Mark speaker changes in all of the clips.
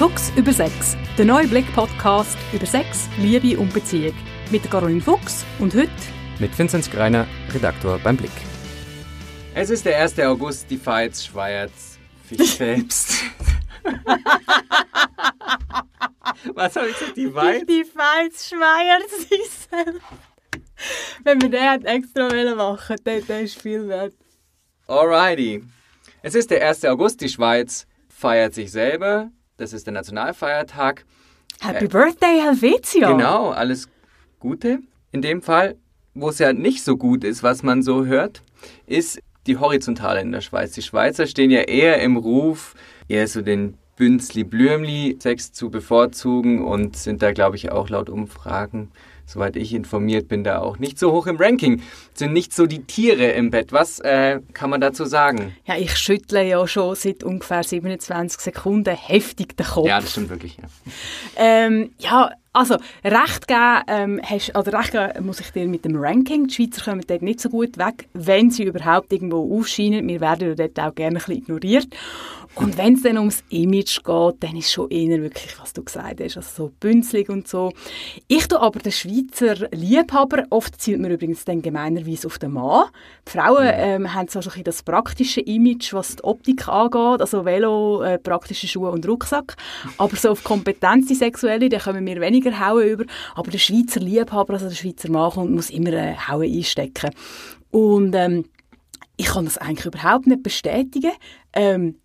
Speaker 1: Fuchs über Sex, der neue Blick-Podcast über Sex, Liebe und Beziehung. Mit Caroline Fuchs und heute
Speaker 2: mit Vinzenz Greiner, Redaktor beim Blick.
Speaker 3: Es ist der 1. August, die Fights schweiert sich selbst. Was habe ich gesagt? Die Fights?
Speaker 1: Die Fights schweiert sich selbst. Wenn wir den extra machen dann, dann ist viel wert.
Speaker 3: Alrighty. Es ist der 1. August, die Schweiz feiert sich selber. Das ist der Nationalfeiertag.
Speaker 1: Happy äh, Birthday, Helvetia!
Speaker 3: Genau, alles Gute. In dem Fall, wo es ja nicht so gut ist, was man so hört, ist die Horizontale in der Schweiz. Die Schweizer stehen ja eher im Ruf, eher so den Bünzli-Blümli-Sex zu bevorzugen und sind da, glaube ich, auch laut Umfragen soweit ich informiert bin, da auch nicht so hoch im Ranking. Sind nicht so die Tiere im Bett. Was äh, kann man dazu sagen?
Speaker 1: Ja, ich schüttle ja schon seit ungefähr 27 Sekunden heftig den Kopf.
Speaker 3: Ja, das stimmt wirklich. Ja,
Speaker 1: ähm, ja also recht geben, ähm, hast, also recht geben muss ich dir mit dem Ranking. Die Schweizer kommen dort nicht so gut weg, wenn sie überhaupt irgendwo aufscheinen. Wir werden dort auch gerne ein bisschen ignoriert. Und wenn es dann ums Image geht, dann ist schon eher wirklich, was du gesagt hast, also so bünzlig und so. Ich tue aber den Schweizer Liebhaber, oft zielt man übrigens dann gemeinerweise auf den Mann. Die Frauen ähm, haben so ein bisschen das praktische Image, was die Optik angeht, also Velo, äh, praktische Schuhe und Rucksack. Aber so auf Kompetenz, die sexuelle, da kommen wir weniger Hauen über. Aber der Schweizer Liebhaber, also der Schweizer Mann, muss immer äh, Hauen einstecken. Und ähm, ich kann das eigentlich überhaupt nicht bestätigen. Ähm,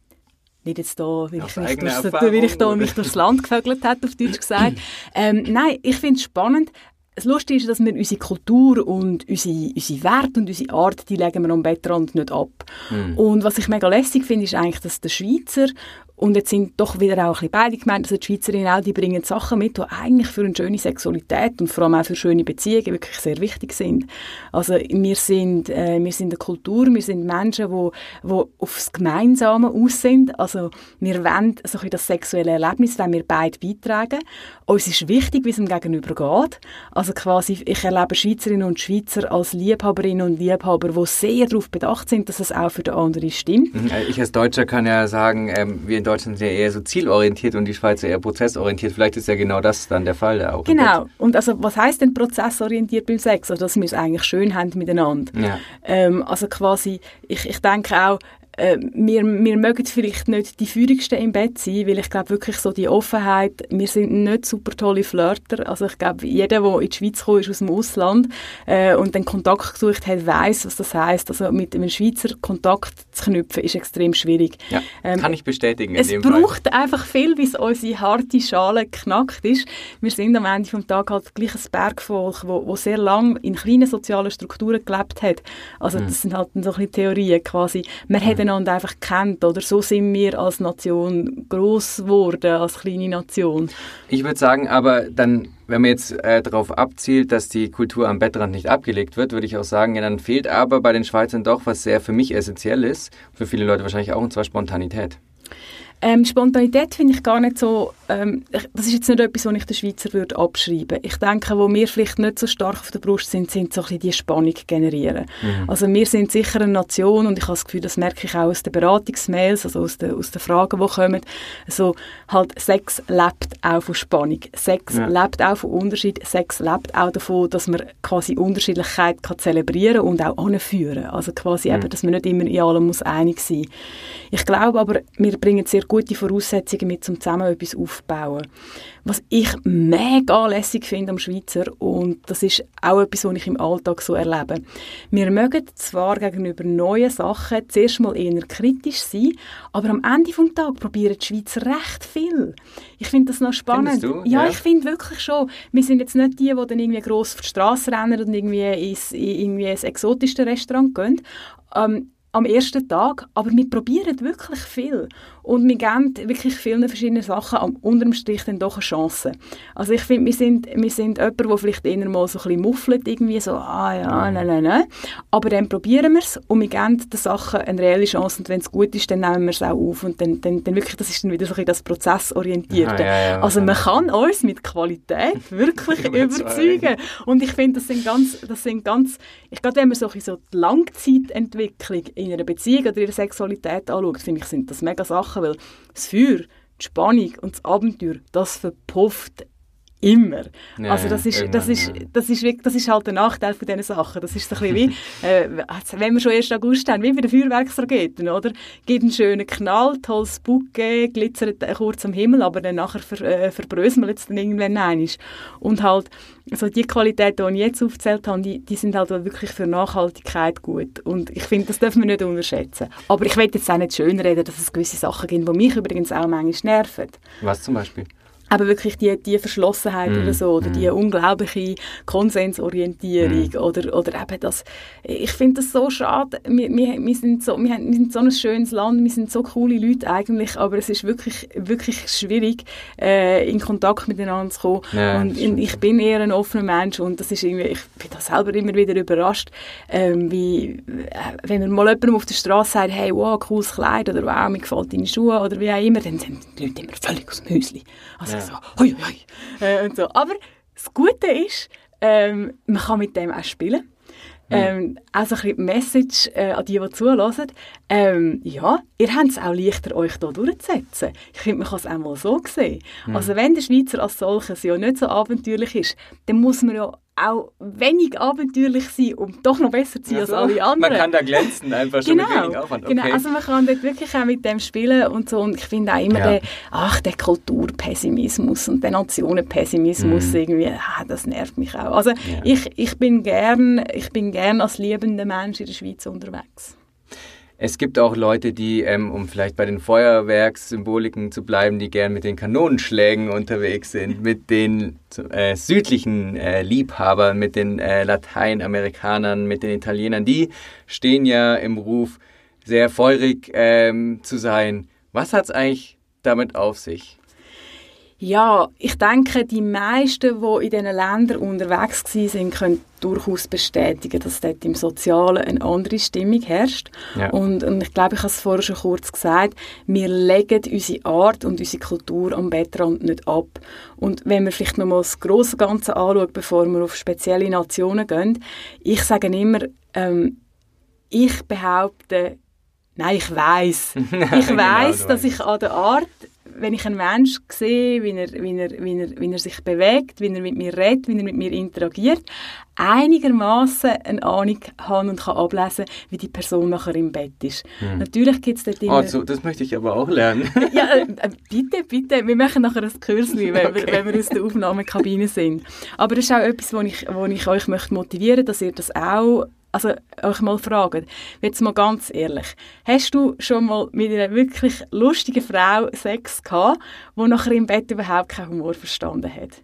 Speaker 1: nicht jetzt da, weil ich, mich durchs, weil ich da mich durchs Land gevögelt hat, auf Deutsch gesagt. ähm, nein, ich finde es spannend. Das Lustige ist, dass wir unsere Kultur und unsere, unsere Werte und unsere Art, die legen wir am Bettrand nicht ab. Mm. Und was ich mega lässig finde, ist eigentlich, dass der Schweizer und jetzt sind doch wieder auch ein beide gemeint, also die Schweizerinnen auch, die bringen Sachen mit, die eigentlich für eine schöne Sexualität und vor allem auch für schöne Beziehungen wirklich sehr wichtig sind. Also wir sind, äh, wir sind eine Kultur, wir sind Menschen, die, die aufs Gemeinsame aus sind. Also wir wollen so ein das sexuelle Erlebnis, wenn wir beide beitragen. Uns ist wichtig, wie es dem Gegenüber geht. Also quasi, ich erlebe Schweizerinnen und Schweizer als Liebhaberinnen und Liebhaber, die sehr darauf bedacht sind, dass es auch für den anderen stimmt.
Speaker 3: Mhm, ich als Deutscher kann ja sagen, ähm, wir Deutschland sind ja eher so zielorientiert und die Schweizer eher prozessorientiert. Vielleicht ist ja genau das dann der Fall da auch.
Speaker 1: Genau. Und also was heißt denn prozessorientiert beim Sex? Also dass wir es eigentlich schön haben miteinander. Ja. Ähm, also quasi, ich, ich denke auch, äh, wir, wir mögen vielleicht nicht die Führigsten im Bett sein, weil ich glaube wirklich so die Offenheit, wir sind nicht super tolle Flirter, also ich glaube, jeder, der in die Schweiz gekommen ist aus dem Ausland äh, und den Kontakt gesucht hat, weiß, was das heißt. Also mit einem Schweizer Kontakt zu knüpfen, ist extrem schwierig.
Speaker 3: Ja, ähm, kann ich bestätigen.
Speaker 1: es braucht Fall. einfach viel, bis unsere harte Schale knackt ist. Wir sind am Ende des Tages halt gleich ein Bergvolk, wo, wo sehr lange in kleinen sozialen Strukturen gelebt hat. Also mhm. das sind halt so ein bisschen Theorien quasi. Man mhm. hat miteinander einfach kennt. Oder so sind wir als Nation groß geworden, als kleine Nation.
Speaker 3: Ich würde sagen, aber dann, wenn man jetzt äh, darauf abzielt, dass die Kultur am Bettrand nicht abgelegt wird, würde ich auch sagen, ja, dann fehlt aber bei den Schweizern doch, was sehr für mich essentiell ist, für viele Leute wahrscheinlich auch, und zwar Spontanität.
Speaker 1: Ähm, Spontanität finde ich gar nicht so, ähm, das ist jetzt nicht etwas, was ich den Schweizer würde abschreiben Ich denke, wo wir vielleicht nicht so stark auf der Brust sind, sind so ein bisschen die Spannung generieren. Mhm. Also wir sind sicher eine Nation und ich habe das Gefühl, das merke ich auch aus den Beratungsmails, also aus den, aus den Fragen, die kommen, also halt Sex lebt auch von Spannung. Sex ja. lebt auch von Unterschied. Sex lebt auch davon, dass man quasi Unterschiedlichkeit kann zelebrieren und auch anführen. Also quasi mhm. eben, dass man nicht immer in allem muss einig sein. Ich glaube aber, wir bringen sehr gute Voraussetzungen mit, um zusammen etwas aufzubauen. Was ich mega lässig finde am Schweizer, und das ist auch etwas, was ich im Alltag so erlebe, wir mögen zwar gegenüber neuen Sachen zuerst mal eher kritisch sein, aber am Ende des Tages probieren die Schweizer recht viel. Ich finde das noch spannend.
Speaker 3: Ja,
Speaker 1: ja, ich finde wirklich schon. Wir sind jetzt nicht die, die dann irgendwie gross auf die Straße rennen und irgendwie ins, in irgendwie ins exotischste Restaurant gehen. Ähm, am ersten Tag, aber wir probieren wirklich viel und wir geben wirklich vielen verschiedenen Sachen am unterm Strich dann doch eine Chance. Also ich finde, wir sind, wir sind jemand, der vielleicht eher mal so ein bisschen muffelt, irgendwie so, ah ja, nein, nein, nein. Aber dann probieren wir es und wir geben den Sachen eine reelle Chance und wenn es gut ist, dann nehmen wir es auch auf und dann, dann, dann wirklich, das ist dann wieder so ein bisschen das Prozessorientierte. Ja, ja, ja, also man kann uns mit Qualität wirklich überzeugen und ich finde, das sind ganz, das sind ganz, ich glaube, wenn man so, so die Langzeitentwicklung in einer Beziehung oder in der Sexualität anschaut, finde ich, sind das mega Sachen, weil das Feuer die Spannung und das Abenteuer, das verpufft immer.
Speaker 3: Ja,
Speaker 1: also das ist, das, ist, das, ist wirklich, das ist halt der Nachteil von diesen Sachen. Das ist so ein bisschen wie, äh, wenn wir schon 1. August haben, wie bei den Feuerwerksraketen, oder? Gibt einen schönen Knall, tolles Bouquet, glitzert kurz am Himmel, aber dann nachher ver, äh, verbröselt es dann irgendwann einmal. Und halt, also die Qualitäten, die ich jetzt aufgezählt habe, die, die sind halt wirklich für Nachhaltigkeit gut. Und ich finde, das dürfen wir nicht unterschätzen. Aber ich will jetzt auch nicht schönreden, dass es gewisse Sachen gibt, die mich übrigens auch manchmal nerven.
Speaker 3: Was zum Beispiel?
Speaker 1: Aber wirklich die, die Verschlossenheit mm. oder so, oder die mhm. unglaubliche Konsensorientierung mm. oder, oder eben das, ich finde das so schade, wir, wir, wir, sind so, wir, haben, wir sind so ein schönes Land, wir sind so coole Leute eigentlich, aber es ist wirklich, wirklich schwierig, äh, in Kontakt miteinander zu kommen ja, und in, ich bin eher ein offener Mensch und das ist irgendwie, ich bin da selber immer wieder überrascht, ähm, wie, äh, wenn man mal jemandem auf der Straße sagt, hey, wow, cooles Kleid oder wow, mir gefällt deine Schuhe oder wie auch immer, dann sind die Leute immer völlig aus dem Häuschen. Also ja. so, hoi, hoi. Äh, und so. Aber das Gute ist, ähm, man kann mit dem auch spielen. Ähm, also ein bisschen Message äh, an die, die zuhören. Ähm, ja, ihr habt es auch leichter, euch hier durchzusetzen. Ich finde, man kann es auch mal so sehen. Mhm. Also wenn der Schweizer als solches ja nicht so abenteuerlich ist, dann muss man ja auch wenig abenteuerlich sein, um doch noch besser zu sein also, als alle anderen.
Speaker 3: Man kann da glänzen, einfach schon
Speaker 1: genau,
Speaker 3: mit wenig Aufwand.
Speaker 1: Okay. Genau, also man kann dort wirklich auch mit dem spielen und so. Und ich finde auch immer ja. den, ach, der Kulturpessimismus und der Nationenpessimismus mhm. irgendwie, ah, das nervt mich auch. Also ja. ich, ich bin gern, ich bin gern als liebender Mensch in der Schweiz unterwegs.
Speaker 3: Es gibt auch Leute, die, ähm, um vielleicht bei den Feuerwerkssymboliken zu bleiben, die gern mit den Kanonenschlägen unterwegs sind, mit den äh, südlichen äh, Liebhabern, mit den äh, Lateinamerikanern, mit den Italienern. Die stehen ja im Ruf, sehr feurig ähm, zu sein. Was hat es eigentlich damit auf sich?
Speaker 1: Ja, ich denke, die meisten, die in diesen Ländern unterwegs waren, können durchaus bestätigen, dass dort im Sozialen eine andere Stimmung herrscht. Ja. Und, und, ich glaube, ich habe es vorher schon kurz gesagt, wir legen unsere Art und unsere Kultur am Bettrand nicht ab. Und wenn wir vielleicht noch mal das große Ganze anschauen, bevor wir auf spezielle Nationen gehen, ich sage immer, ähm, ich behaupte, nein, ich weiß, ich genau, weiß, dass ich an der Art wenn ich einen Menschen sehe, wie er, wie, er, wie, er, wie er sich bewegt, wie er mit mir redet, wie er mit mir interagiert, einigermaßen eine Ahnung haben und kann ablesen, wie die Person nachher im Bett ist. Hm. Natürlich gibt es dort immer...
Speaker 3: Also, das möchte ich aber auch lernen.
Speaker 1: ja, äh, äh, bitte, bitte. Wir machen nachher ein Kürzchen, wenn, okay. wir, wenn wir aus der Aufnahmekabine sind. Aber das ist auch etwas, wo ich, wo ich euch möchte motivieren möchte, dass ihr das auch also euch mal fragen, jetzt mal ganz ehrlich, hast du schon mal mit einer wirklich lustigen Frau Sex gehabt, die nachher im Bett überhaupt keinen Humor verstanden hat?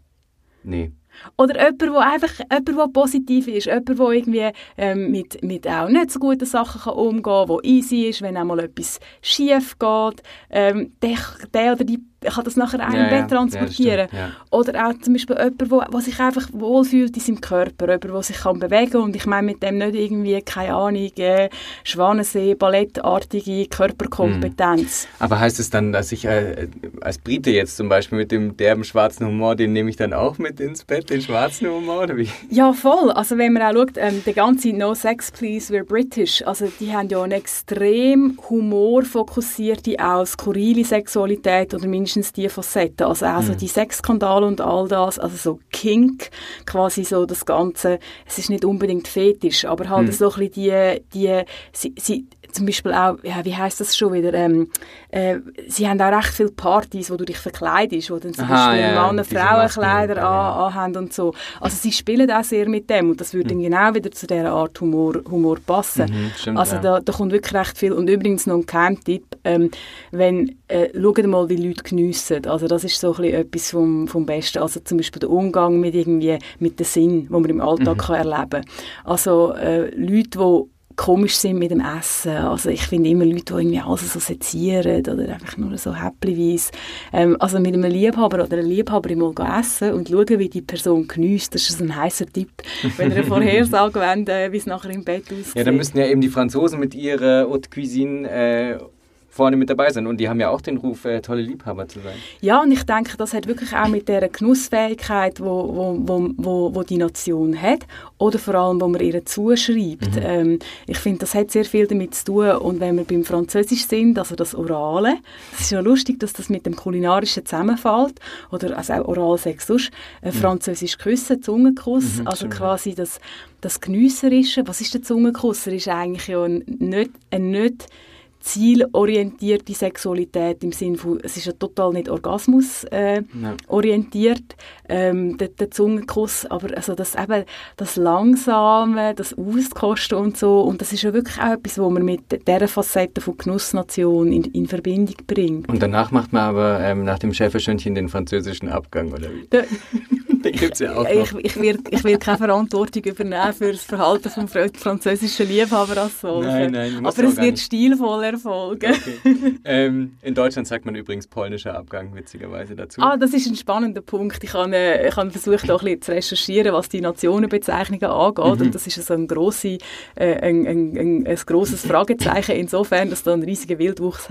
Speaker 3: Nee.
Speaker 1: Oder jemand, der einfach jemand, der positiv ist, jemand, der irgendwie ähm, mit, mit auch nicht so guten Sachen kann umgehen kann, der easy ist, wenn einmal etwas schief geht. Ähm, der, der oder die kann das nachher auch ja, im Bett transportieren. Ja, Oder auch zum Beispiel jemand, der sich einfach wohlfühlt in seinem Körper, jemand, der sich kann bewegen kann. Und ich meine mit dem nicht irgendwie, keine Ahnung, äh, Schwanensee, ballettartige Körperkompetenz.
Speaker 3: Mhm. Aber heißt es dann, dass ich äh, als Brite jetzt zum Beispiel mit dem derben schwarzen Humor, den nehme ich dann auch mit ins Bett, den schwarzen Humor? Oder wie?
Speaker 1: Ja, voll. Also wenn man auch schaut, ähm, der ganze No Sex Please, we're British, also die haben ja eine extrem humorfokussierte, auch skurrile Sexualität oder mindestens mindestens die Facetten. Also auch so mhm. die Sexskandale und all das, also so Kink, quasi so das Ganze, es ist nicht unbedingt fetisch, aber halt mhm. so ein bisschen die, die sie, sie, zum Beispiel auch, ja, wie heißt das schon wieder, ähm, äh, sie haben auch recht viele Partys, wo du dich verkleidest, wo dann zum Aha, Beispiel ja, Männer Frauenkleider ja. anhaben und so. Also sie spielen auch sehr mit dem und das würde mhm. genau wieder zu dieser Art Humor, Humor passen. Mhm, stimmt, also da, da kommt wirklich recht viel. Und übrigens noch ein Geheimtipp, ähm, wenn, äh, schaut mal, wie Leute geniessen. Also das ist so ein bisschen etwas vom, vom Besten. Also zum Beispiel der Umgang mit irgendwie, mit dem Sinn, den man im Alltag mhm. kann erleben kann. Also äh, Leute, die komisch sind mit dem Essen. Also ich finde immer Leute, die irgendwie alles so sezieren oder einfach nur so häppchenweise. Ähm, also mit einem Liebhaber oder einer Liebhaberin mal essen und schauen, wie die Person genießt. Das ist ein heißer Tipp, wenn ihr eine Vorhersage wollt, äh, wie es nachher im Bett aussieht.
Speaker 3: Ja, dann müssen ja eben die Franzosen mit ihrer Haute Cuisine äh, vorne mit dabei sind. Und die haben ja auch den Ruf, äh, tolle Liebhaber zu sein.
Speaker 1: Ja, und ich denke, das hat wirklich auch mit der Genussfähigkeit, wo, wo, wo, wo, wo die Nation hat, oder vor allem, wo man ihr zuschreibt. Mhm. Ähm, ich finde, das hat sehr viel damit zu tun. Und wenn wir beim Französisch sind, also das Orale, es ist ja lustig, dass das mit dem Kulinarischen zusammenfällt, oder also auch Oralsex sonst, äh, mhm. Französisch Küssen, Zungenkuss, mhm, also quasi das, das Genüsserische. Was ist der Zungenkuss? Er ist eigentlich ja nicht, ein nicht zielorientierte Sexualität im Sinne von, es ist ja total nicht Orgasmus äh, orientiert, ähm, der, der, Zungenkuss, aber also das eben, das Langsame, das Auskosten und so, und das ist ja wirklich auch etwas, wo man mit dieser Facette von Genussnation in, in Verbindung bringt.
Speaker 3: Und danach macht man aber ähm, nach dem Schäferstündchen den französischen Abgang, oder wie? Da,
Speaker 1: Den gibt es ja auch noch. Ich, ich, will, ich will keine Verantwortung übernehmen für das Verhalten vom französischen Liebhaber als solche. Nein, nein, Aber es wird stilvoll erfolgen. Okay.
Speaker 3: Ähm, in Deutschland sagt man übrigens polnischer Abgang, witzigerweise dazu.
Speaker 1: Ah, das ist ein spannender Punkt. Ich habe, äh, ich habe versucht, auch ein bisschen zu recherchieren, was die Nationenbezeichnungen angeht. Mhm. Und das ist also ein, grosse, äh, ein, ein, ein, ein grosses Fragezeichen insofern, dass da ein riesiger Wildwuchs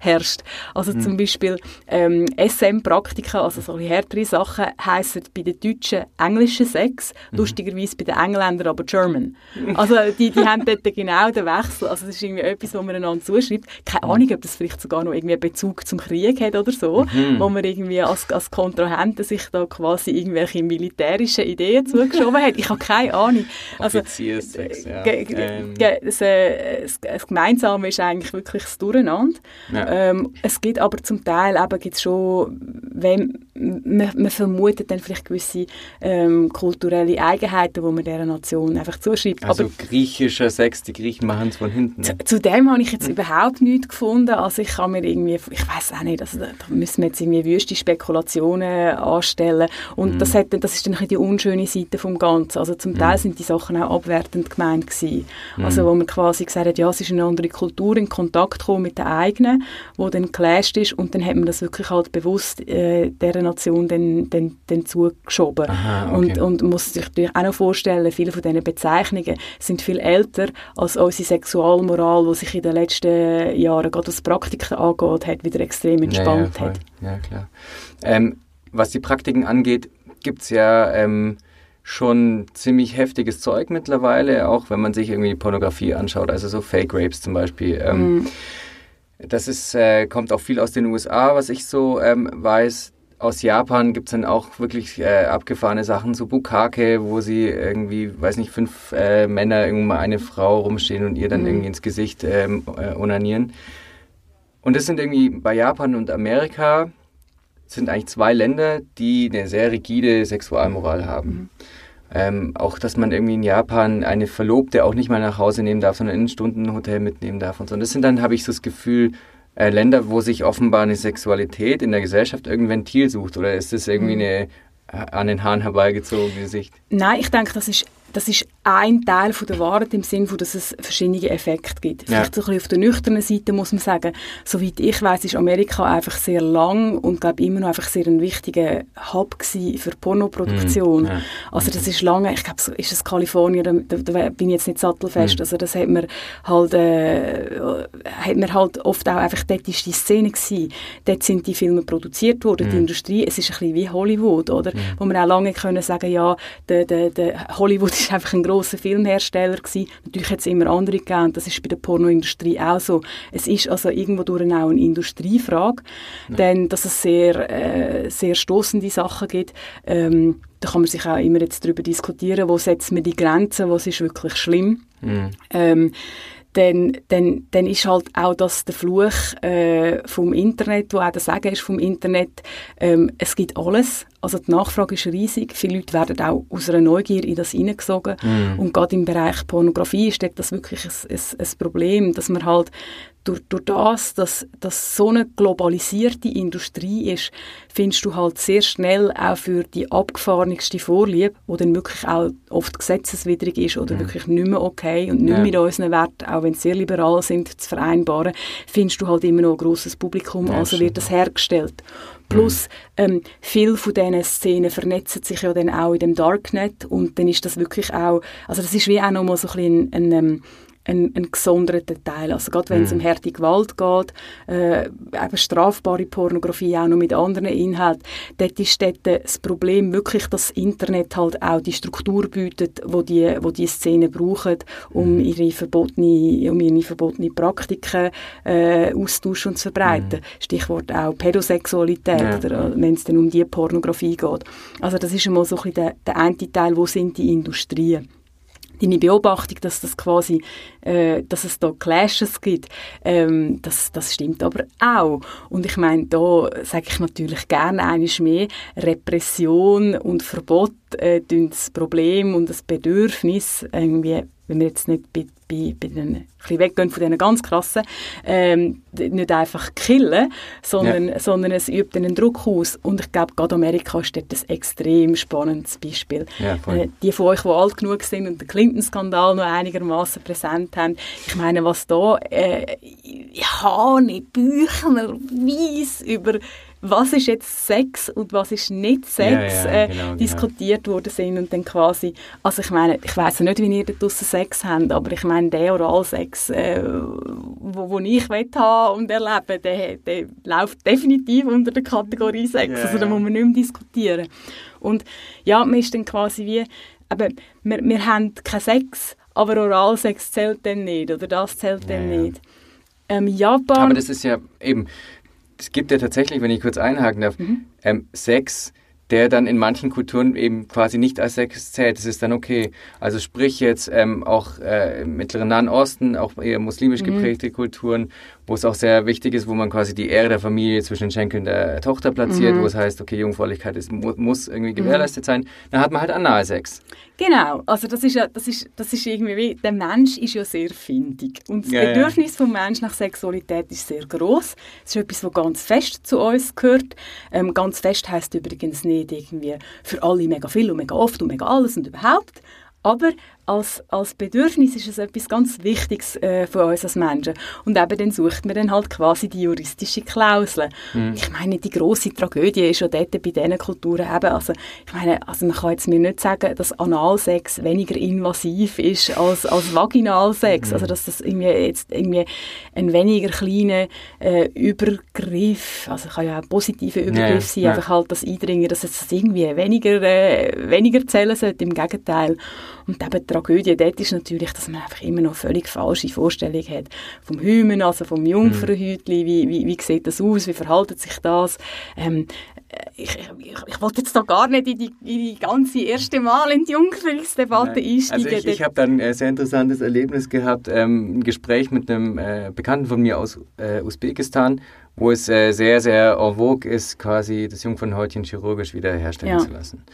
Speaker 1: herrscht. Also mhm. zum Beispiel ähm, SM-Praktika, also so härtere Sachen, heissen bei den Deutschen englischen Sex, mhm. lustigerweise bei den Engländern aber German. Also die, die haben dort genau den Wechsel. Also das ist irgendwie etwas, was man einander zuschreibt. Keine Ahnung, ob das vielleicht sogar noch irgendwie einen Bezug zum Krieg hat oder so, mhm. wo man irgendwie als, als Kontrahenten sich da quasi irgendwelche militärischen Ideen zugeschoben hat. Ich habe keine Ahnung.
Speaker 3: Also, Offiziersex, ja.
Speaker 1: Ähm. Das, äh, das, Gemeinsame ist eigentlich wirklich das Durcheinander. Ja. Ähm, es gibt aber zum Teil eben gibt's schon, wenn man, man vermutet dann vielleicht gewisse ähm, kulturelle Eigenheiten, die man dieser Nation einfach zuschreibt.
Speaker 3: Also Aber griechischer Sex, die Griechen machen es von hinten.
Speaker 1: Zu, zu, dem habe ich jetzt mhm. Überhaupt nichts gefunden. Also ich kann mir irgendwie, ich weiß auch nicht, also da, da müssen wir jetzt irgendwie wüste Spekulationen anstellen. Und mhm. das, hat, das ist dann die unschöne Seite vom Ganzen. Also zum Teil mhm. sind die Sachen auch abwertend gemeint gewesen. Mhm. Also wo man quasi gesagt hat, ja, es ist eine andere Kultur, in Kontakt gekommen mit der eigenen, wo dann clasht ist und dann hat man das wirklich halt bewusst äh, dieser Nation dann, dann, dann zugeschoben. Aha, okay. und, und muss sich natürlich auch noch vorstellen, viele von diesen Bezeichnungen sind viel älter als unsere Sexualmoral, die sich in den letzten Jahren, gerade was Praktiken angeht, hat wieder extrem entspannt
Speaker 3: ja,
Speaker 1: ja, hat.
Speaker 3: Ja, klar. Ähm, was die Praktiken angeht, gibt es ja ähm, schon ziemlich heftiges Zeug mittlerweile, auch wenn man sich irgendwie die Pornografie anschaut, also so Fake Rapes zum Beispiel. Ähm, mm. Das ist, äh, kommt auch viel aus den USA, was ich so ähm, weiß aus Japan gibt es dann auch wirklich äh, abgefahrene Sachen, so Bukake, wo sie irgendwie, weiß nicht, fünf äh, Männer irgendwo eine Frau rumstehen und ihr dann mhm. irgendwie ins Gesicht ähm, äh, onanieren. Und das sind irgendwie bei Japan und Amerika sind eigentlich zwei Länder, die eine sehr rigide Sexualmoral haben. Mhm. Ähm, auch, dass man irgendwie in Japan eine Verlobte auch nicht mal nach Hause nehmen darf, sondern in ein Stundenhotel mitnehmen darf und so. Und das sind dann, habe ich so das Gefühl, äh, Länder, wo sich offenbar eine Sexualität in der Gesellschaft irgendein Ventil sucht? Oder ist das irgendwie mhm. eine äh, an den Haaren herbeigezogene Sicht?
Speaker 1: Nein, ich denke, das ist das ist ein Teil von der Wahrheit im Sinne, dass es verschiedene Effekte gibt. Ja. Vielleicht so ein bisschen auf der nüchternen Seite muss man sagen, soweit ich weiß, ist Amerika einfach sehr lang und glaube immer noch einfach sehr ein wichtiger Hub für Pornoproduktion. Mm, ja. Also das ist lange, ich glaube, ist es Kalifornien, da, da, bin ich jetzt nicht sattelfest, mm. also das hat man halt, äh, hat man halt oft auch einfach, dort ist die Szene gewesen, dort sind die Filme produziert worden, mm. die Industrie, es ist ein bisschen wie Hollywood, oder? Wo man auch lange können sagen, ja, der, der, der Hollywood ist einfach ein großer Filmhersteller gewesen. Natürlich hat es immer andere gegeben und das ist bei der Pornoindustrie auch so. Es ist also irgendwo durch auch eine Industriefrage, ja. denn dass es sehr, äh, sehr stoßende Sachen gibt. Ähm, da kann man sich auch immer jetzt darüber diskutieren, wo setzt man die Grenzen, was ist wirklich schlimm. Mhm. Ähm, dann, dann, dann ist halt auch das der Fluch äh, vom Internet, wo auch der Sagen ist vom Internet, ähm, es gibt alles, also die Nachfrage ist riesig. Viele Leute werden auch aus einer Neugier in das hineingesogen. Mm. Und gerade im Bereich Pornografie ist das wirklich ein, ein, ein Problem, dass man halt durch, durch das, dass das so eine globalisierte Industrie ist, findest du halt sehr schnell auch für die abgefahrenste Vorliebe, die dann wirklich auch oft gesetzeswidrig ist oder mm. wirklich nicht mehr okay und nicht mehr ja. mit unseren Werten, auch wenn sie sehr liberal sind, zu vereinbaren, findest du halt immer noch ein grosses Publikum, ja, also wird das hergestellt. Plus, ähm, viel von diesen Szenen vernetzen sich ja dann auch in dem Darknet und dann ist das wirklich auch, also das ist wie auch nochmal so ein, ein, ein, einen, einen gesonderten Teil. Also gerade wenn es mhm. um harte Gewalt geht, äh, eben strafbare Pornografie auch noch mit anderen Inhalten, dort ist dort das Problem wirklich, dass das Internet halt auch die Struktur bietet, wo die, wo die Szenen brauchen, um mhm. ihre verbotene, um ihre verbotene Praktiken äh, austauschen und zu verbreiten. Mhm. Stichwort auch Pädosexualität, ja. oder wenn es dann um die Pornografie geht. Also das ist einmal so ein bisschen der, der eine Teil, wo sind die Industrien deine Beobachtung, dass das quasi, äh, dass es da Clashes gibt, ähm, das, das stimmt aber auch. Und ich meine, da sage ich natürlich gerne eines mehr, Repression und Verbot äh, das Problem und das Bedürfnis irgendwie wenn wir jetzt nicht bei, bei, bei den, ein bisschen weggehen von diesen ganz krassen, ähm, nicht einfach killen, sondern, ja. sondern es übt einen Druck aus. Und ich glaube, gerade Amerika ist dort ein extrem spannendes Beispiel. Ja, äh, die von euch, die alt genug sind und den Clinton-Skandal noch einigermaßen präsent haben, ich meine, was da äh, Hane, Büchnerweise über was ist jetzt Sex und was ist nicht Sex ja, ja, äh, genau, genau. diskutiert worden sind und dann quasi, also ich meine, ich weiß nicht, wie ihr da draussen Sex habt, aber ich meine, der Oralsex, äh, wo, wo ich will haben und erleben, der, der läuft definitiv unter der Kategorie Sex, ja, also da muss man nicht mehr diskutieren. Und ja, man ist dann quasi wie, aber wir, wir haben keinen Sex, aber Oralsex zählt dann nicht oder das zählt dann nicht.
Speaker 3: Ähm, Japan... Aber das ist ja eben es gibt ja tatsächlich, wenn ich kurz einhaken darf, mhm. ähm, Sex, der dann in manchen Kulturen eben quasi nicht als Sex zählt. Das ist dann okay. Also sprich jetzt ähm, auch äh, im Mittleren Nahen Osten, auch eher muslimisch mhm. geprägte mhm. Kulturen, wo es auch sehr wichtig ist, wo man quasi die Ehre der Familie zwischen den Schenkeln der Tochter platziert, mhm. wo es heißt, okay, Jungfräulichkeit ist, muss irgendwie gewährleistet sein, dann hat man halt Analsex.
Speaker 1: Genau, also das ist ja, das ist, das ist irgendwie wie, der Mensch ist ja sehr findig und das ja, Bedürfnis ja. vom Menschen nach Sexualität ist sehr groß. Es ist etwas, das ganz fest zu uns gehört. Ähm, ganz fest heißt übrigens nicht irgendwie für alle mega viel und mega oft und mega alles und überhaupt, aber als, als Bedürfnis ist es etwas ganz Wichtiges äh, für uns als Menschen. Und eben dann sucht man dann halt quasi die juristische Klausel. Mhm. Ich meine, die große Tragödie ist ja dort bei diesen Kulturen eben, also ich meine, also man kann jetzt mir nicht sagen, dass Analsex weniger invasiv ist als, als Vaginalsex. Mhm. Also dass das irgendwie jetzt irgendwie ein weniger kleiner äh, Übergriff, also kann ja auch ein positiver Übergriff sein, ja. einfach halt das Eindringen, dass es irgendwie weniger, äh, weniger zählen sollte, im Gegenteil. Und eben Tragödie dort ist natürlich, dass man einfach immer noch völlig falsche Vorstellungen hat vom Hymen, also vom Jungfernhäutli, wie, wie, wie sieht das aus, wie verhaltet sich das. Ähm, ich, ich, ich wollte jetzt da gar nicht in die, in die ganze erste Mal in die Jungfräulichkeitsdebatte einsteigen.
Speaker 3: Also ich, ich habe dann ein sehr interessantes Erlebnis gehabt, ähm, ein Gespräch mit einem äh, Bekannten von mir aus äh, Usbekistan, wo es äh, sehr, sehr en vogue ist, quasi das Jungfernhäutchen chirurgisch wiederherstellen ja. zu lassen.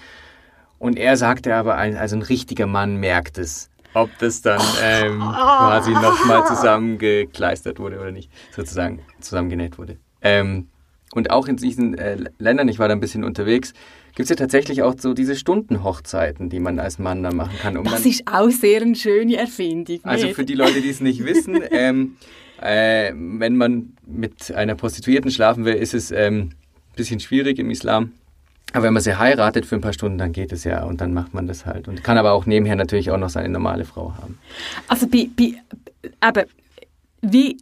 Speaker 3: Und er sagte aber, also ein richtiger Mann merkt es, ob das dann ähm, quasi nochmal zusammengekleistert wurde oder nicht, sozusagen zusammengenäht wurde. Ähm, und auch in diesen äh, Ländern, ich war da ein bisschen unterwegs, gibt es ja tatsächlich auch so diese Stundenhochzeiten, die man als Mann da machen kann.
Speaker 1: Um das ist auch sehr eine schöne Erfindung.
Speaker 3: Also für die Leute, die es nicht wissen, ähm, äh, wenn man mit einer Prostituierten schlafen will, ist es ähm, ein bisschen schwierig im Islam. Aber wenn man sie heiratet für ein paar Stunden, dann geht es ja und dann macht man das halt. Und kann aber auch nebenher natürlich auch noch seine normale Frau haben.
Speaker 1: Also bei, bei aber wie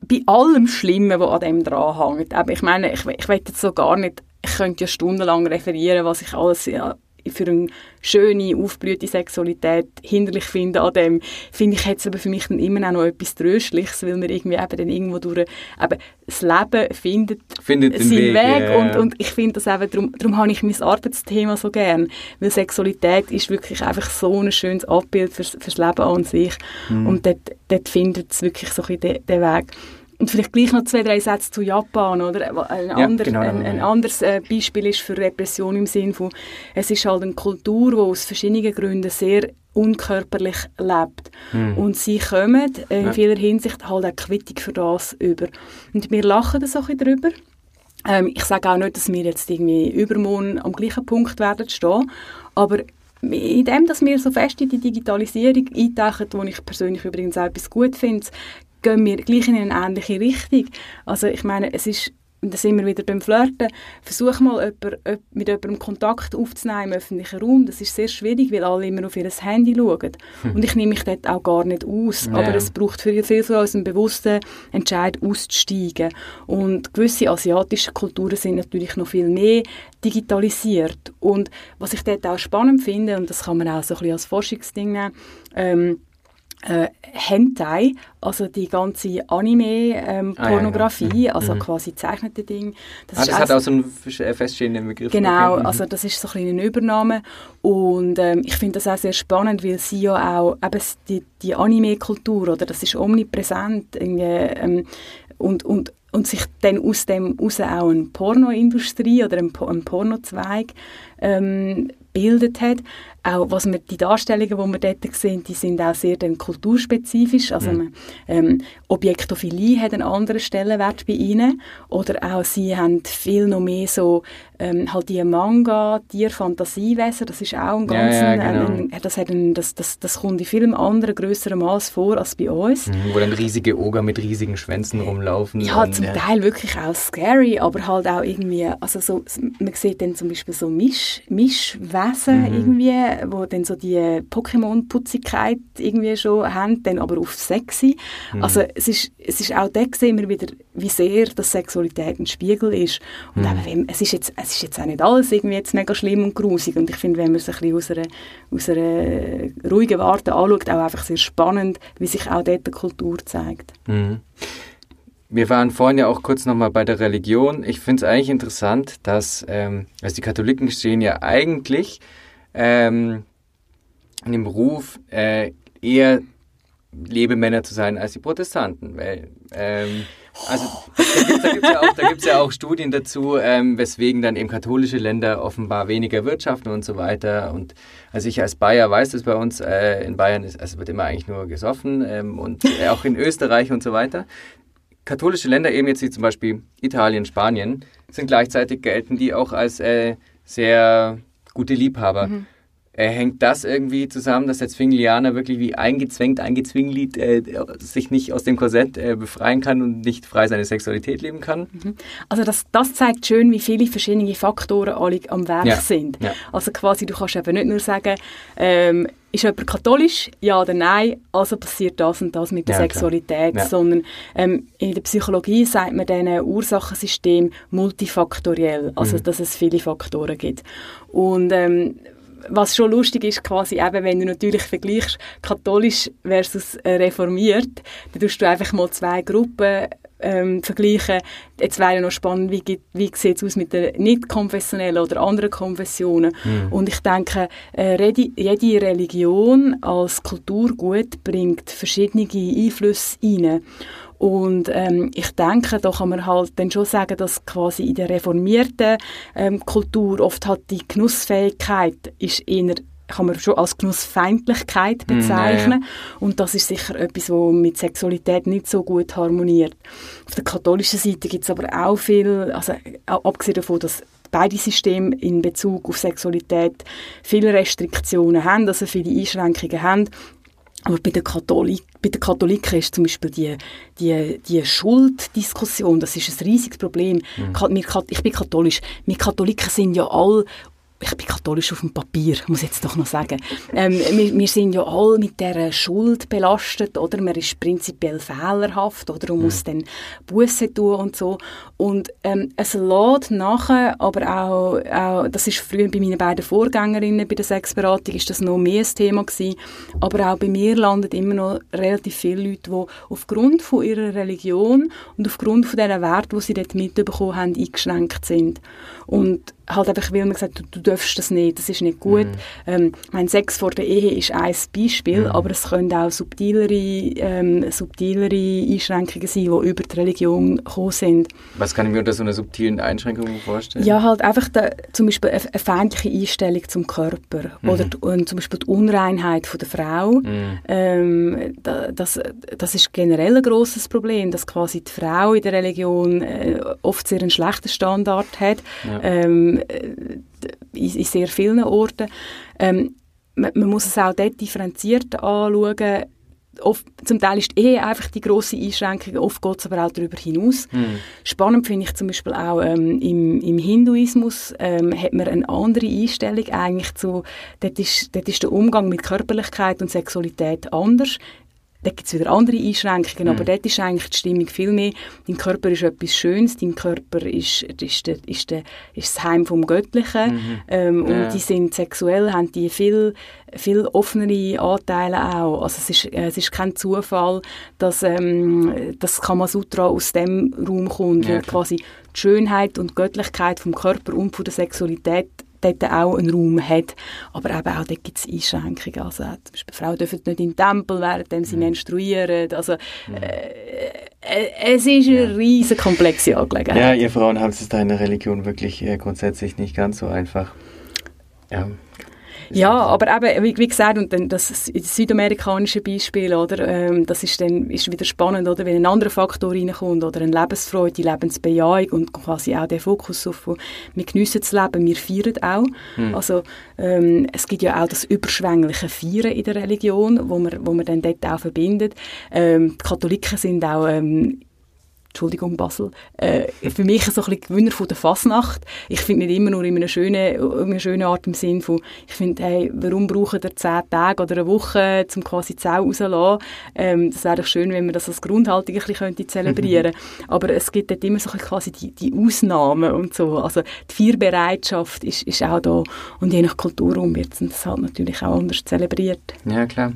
Speaker 1: bei allem Schlimmen, was an dem dranhängt. Aber ich meine, ich, ich will jetzt so gar nicht, ich könnte ja stundenlang referieren, was ich alles ja, für eine schöne, aufblühte Sexualität hinderlich finde an dem, finde ich jetzt aber für mich dann immer auch noch etwas Tröstliches, weil man irgendwie eben dann irgendwo durch, eben das Leben findet,
Speaker 3: findet
Speaker 1: seinen Weg, Weg ja. und, und ich finde das eben, darum, darum habe ich mein Arbeitsthema so gern, weil Sexualität ist wirklich einfach so ein schönes Abbild fürs, fürs Leben an sich mhm. und dort, dort findet es wirklich so ein bisschen den, den Weg. Und vielleicht gleich noch zwei, drei Sätze zu Japan, oder? Ein, ja, ander, genau, ein, ein anderes äh, Beispiel ist für Repression im Sinne von, es ist halt eine Kultur, die aus verschiedenen Gründen sehr unkörperlich lebt. Mhm. Und sie kommen in ja. vieler Hinsicht halt auch Quittung für das über. Und wir lachen da so ein bisschen drüber. Ähm, ich sage auch nicht, dass wir jetzt irgendwie übermorgen am gleichen Punkt werden stehen, aber in dem, dass wir so fest in die Digitalisierung eintauchen, wo ich persönlich übrigens auch etwas gut finde, gehen wir gleich in eine ähnliche Richtung. Also ich meine, es ist da sind wir wieder beim Flirten, versuch mal jemand, mit jemandem Kontakt aufzunehmen im öffentlichen Raum. Das ist sehr schwierig, weil alle immer auf ihr Handy schauen. Hm. Und ich nehme mich dort auch gar nicht aus. Ja. Aber es braucht für viel von uns einen bewussten Entscheid auszusteigen. Und gewisse asiatische Kulturen sind natürlich noch viel mehr digitalisiert. Und was ich dort auch spannend finde, und das kann man auch so ein bisschen als Forschungsding nehmen, ähm, äh, Hentai, also die ganze Anime-Pornografie, ähm, ah, ja, ja. also mhm. quasi zeichnete Dinge.
Speaker 3: Das, ah, das hat auch so einen äh, feststehenden Begriff.
Speaker 1: Genau, okay. also das ist so ein eine Übernahme und ähm, ich finde das auch sehr spannend, weil sie ja auch eben die, die Anime-Kultur, oder das ist omnipräsent irgendwie, ähm, und, und und sich dann aus dem heraus auch eine Pornoindustrie oder ein, ein Pornozweig ähm, gebildet hat. Auch was wir, die Darstellungen, die wir dort sehen, die sind auch sehr dann kulturspezifisch. Also mhm. ähm, Objektophilie hat einen anderen Stellenwert bei ihnen. Oder auch sie haben viel noch mehr so ähm, halt die Manga, Tier-Fantasiewesen, das ist auch ein ganz, ja, ja, genau. ein, das, hat ein, das, das, das kommt in vielen anderen größeren Maß vor als bei uns.
Speaker 3: Mhm, wo dann riesige Oger mit riesigen Schwänzen rumlaufen.
Speaker 1: Ja, zum ja. Teil wirklich auch scary, aber halt auch irgendwie, also so, man sieht dann zum Beispiel so Misch, Mischwesen mhm. irgendwie, wo dann so die Pokémon-Putzigkeit irgendwie schon haben, dann aber auf sexy. Mhm. Also es ist, es ist auch da immer wieder, wie sehr das Sexualität ein Spiegel ist. Und mhm. eben, es ist jetzt, es ist jetzt auch nicht alles irgendwie jetzt mega schlimm und grusig. Und ich finde, wenn man es ein bisschen aus einer, aus einer ruhigen Warte anschaut, auch einfach sehr spannend, wie sich auch dort die Kultur zeigt.
Speaker 3: Mhm. Wir waren vorhin ja auch kurz nochmal bei der Religion. Ich finde es eigentlich interessant, dass ähm, also die Katholiken stehen ja eigentlich ähm, in dem Ruf, äh, eher Lebemänner zu sein als die Protestanten. Weil ähm, also da gibt es ja, auch, ja auch Studien dazu, ähm, weswegen dann eben katholische Länder offenbar weniger wirtschaften und so weiter. Und also ich als Bayer weiß das bei uns, äh, in Bayern ist, also wird immer eigentlich nur gesoffen ähm, und äh, auch in Österreich und so weiter. Katholische Länder, eben jetzt wie zum Beispiel Italien, Spanien, sind gleichzeitig gelten die auch als äh, sehr gute Liebhaber. Mhm äh, hängt das irgendwie zusammen, dass der Zwinglianer wirklich wie eingezwängt, eingezwingelt äh, sich nicht aus dem Korsett äh, befreien kann und nicht frei seine Sexualität leben kann?
Speaker 1: Mhm. Also das, das zeigt schön, wie viele verschiedene Faktoren alle am Werk ja. sind. Ja. Also quasi, du kannst eben nicht nur sagen, ähm, ist jemand katholisch? Ja oder nein? Also passiert das und das mit der ja, Sexualität. Ja. Sondern ähm, in der Psychologie sagt man diesen Ursachensystem multifaktoriell. Also, mhm. dass es viele Faktoren gibt. Und ähm, was schon lustig ist, quasi eben, wenn du natürlich vergleichst, katholisch versus äh, reformiert, dann tust du einfach mal zwei Gruppen ähm, vergleichen. Jetzt wäre noch spannend, wie, wie sieht es aus mit den nicht-konfessionellen oder anderen Konfessionen. Mhm. Und ich denke, äh, jede Religion als Kulturgut bringt verschiedene Einflüsse rein. Und ähm, ich denke, da kann man halt dann schon sagen, dass quasi in der reformierten ähm, Kultur oft halt die Genussfähigkeit ist eher kann man schon als Genussfeindlichkeit mm, bezeichnen. Mm, ja. Und das ist sicher etwas, was mit Sexualität nicht so gut harmoniert. Auf der katholischen Seite gibt es aber auch viel, also abgesehen davon, dass beide Systeme in Bezug auf Sexualität viele Restriktionen haben, also viele Einschränkungen haben, aber bei den, Katholik, bei den Katholiken ist zum Beispiel die, die, die Schulddiskussion, das ist ein riesiges Problem. Mhm. Ich bin katholisch. Wir Katholiken sind ja alle ich bin katholisch auf dem Papier, muss ich jetzt doch noch sagen. Ähm, wir, wir, sind ja alle mit dieser Schuld belastet, oder? Man ist prinzipiell fehlerhaft, oder? Mhm. muss dann Buße tun und so. Und ähm, es lädt nachher, aber auch, auch, das ist früher bei meinen beiden Vorgängerinnen bei der Sexberatung, ist das noch mehr ein Thema gewesen. Aber auch bei mir landen immer noch relativ viele Leute, die aufgrund von ihrer Religion und aufgrund von diesen Werten, die sie dort mitbekommen haben, eingeschränkt sind. Und halt einfach, weil man gesagt hat, du, du darfst das nicht, das ist nicht gut. Mhm. Ähm, mein Sex vor der Ehe ist ein Beispiel, mhm. aber es können auch subtilere, ähm, subtilere Einschränkungen sein, die über die Religion gekommen sind.
Speaker 3: Was kann ich mir unter so einer subtilen Einschränkung vorstellen?
Speaker 1: Ja, halt einfach der, zum Beispiel eine, eine feindliche Einstellung zum Körper mhm. oder die, zum Beispiel die Unreinheit von der Frau. Mhm. Ähm, das, das ist generell ein grosses Problem, dass quasi die Frau in der Religion äh, oft sehr einen schlechten Standard hat. Ja. Ähm, äh, in, in, sehr vielen Orten. Ähm, man, man, muss es auch dort differenziert anschauen. oft, zum Teil ist die Ehe einfach die grosse Einschränkung, oft geht es aber auch darüber hinaus. Mhm. Spannend finde ich zum Beispiel auch ähm, im, im Hinduismus ähm, hat man eine andere Einstellung eigentlich zu, dort ist, dort ist der Umgang mit Körperlichkeit und Sexualität anders. Da gibt es wieder andere Einschränkungen, mhm. aber dort ist eigentlich die Stimmung viel mehr, dein Körper ist etwas Schönes, dein Körper ist, ist, der, ist, der, ist das Heim vom Göttlichen mhm. ähm, ja. und die sind sexuell, haben die viel, viel offenere Anteile auch. Also es ist, es ist kein Zufall, dass ähm, das Kamasutra aus dem Raum kommt, ja, wo quasi die Schönheit und Göttlichkeit vom Körper und von der Sexualität dort auch einen Raum hat. Aber eben auch dort gibt es Einschränkungen. Also, zum Beispiel Frauen dürfen nicht in den Tempel, während sie mhm. menstruieren. Also, mhm. äh, äh, es ist eine ja. riesige komplexe Angelegenheit.
Speaker 3: Ja, ihr Frauen haben es da in der Religion wirklich äh, grundsätzlich nicht ganz so einfach.
Speaker 1: Ja, ja, aber eben, wie, wie, gesagt, und dann das südamerikanische Beispiel, oder, ähm, das ist dann ist wieder spannend, oder, wenn ein anderer Faktor reinkommt, oder eine Lebensfreude, die Lebensbejahung und quasi auch der Fokus auf, wir geniessen das Leben, wir feiern auch. Hm. Also, ähm, es gibt ja auch das überschwängliche Feiern in der Religion, wo man, wo man dann dort auch verbindet. Ähm, die Katholiken sind auch ähm, Entschuldigung Basel, äh, für mich so ein bisschen Gewinner von der Fasnacht. Ich finde nicht immer nur in einer schönen, in einer schönen Art im Sinn von, ich finde, hey, warum brauchen ihr zehn Tage oder eine Woche, um quasi die Sau rauszulassen? Ähm, das wäre doch schön, wenn man das als Grundhaltung ein bisschen könnte zelebrieren könnte. Aber es gibt dort immer so quasi die, die Ausnahmen und so. Also die Feierbereitschaft ist, ist auch da und je nach Kulturraum wird das halt natürlich auch anders zelebriert.
Speaker 3: Ja, klar.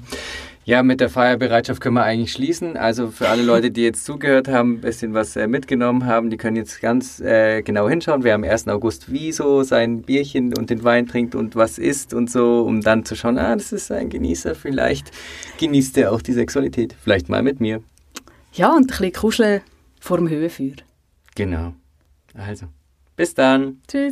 Speaker 3: Ja, mit der Feierbereitschaft können wir eigentlich schließen. Also für alle Leute, die jetzt zugehört haben, ein bisschen was äh, mitgenommen haben, die können jetzt ganz äh, genau hinschauen, wer am 1. August wie so sein Bierchen und den Wein trinkt und was isst und so, um dann zu schauen, ah, das ist ein Genießer, vielleicht genießt er auch die Sexualität. Vielleicht mal mit mir.
Speaker 1: Ja, und ein bisschen kuscheln vor dem Höhenfeuer.
Speaker 3: Genau. Also, bis dann.
Speaker 1: Tschüss.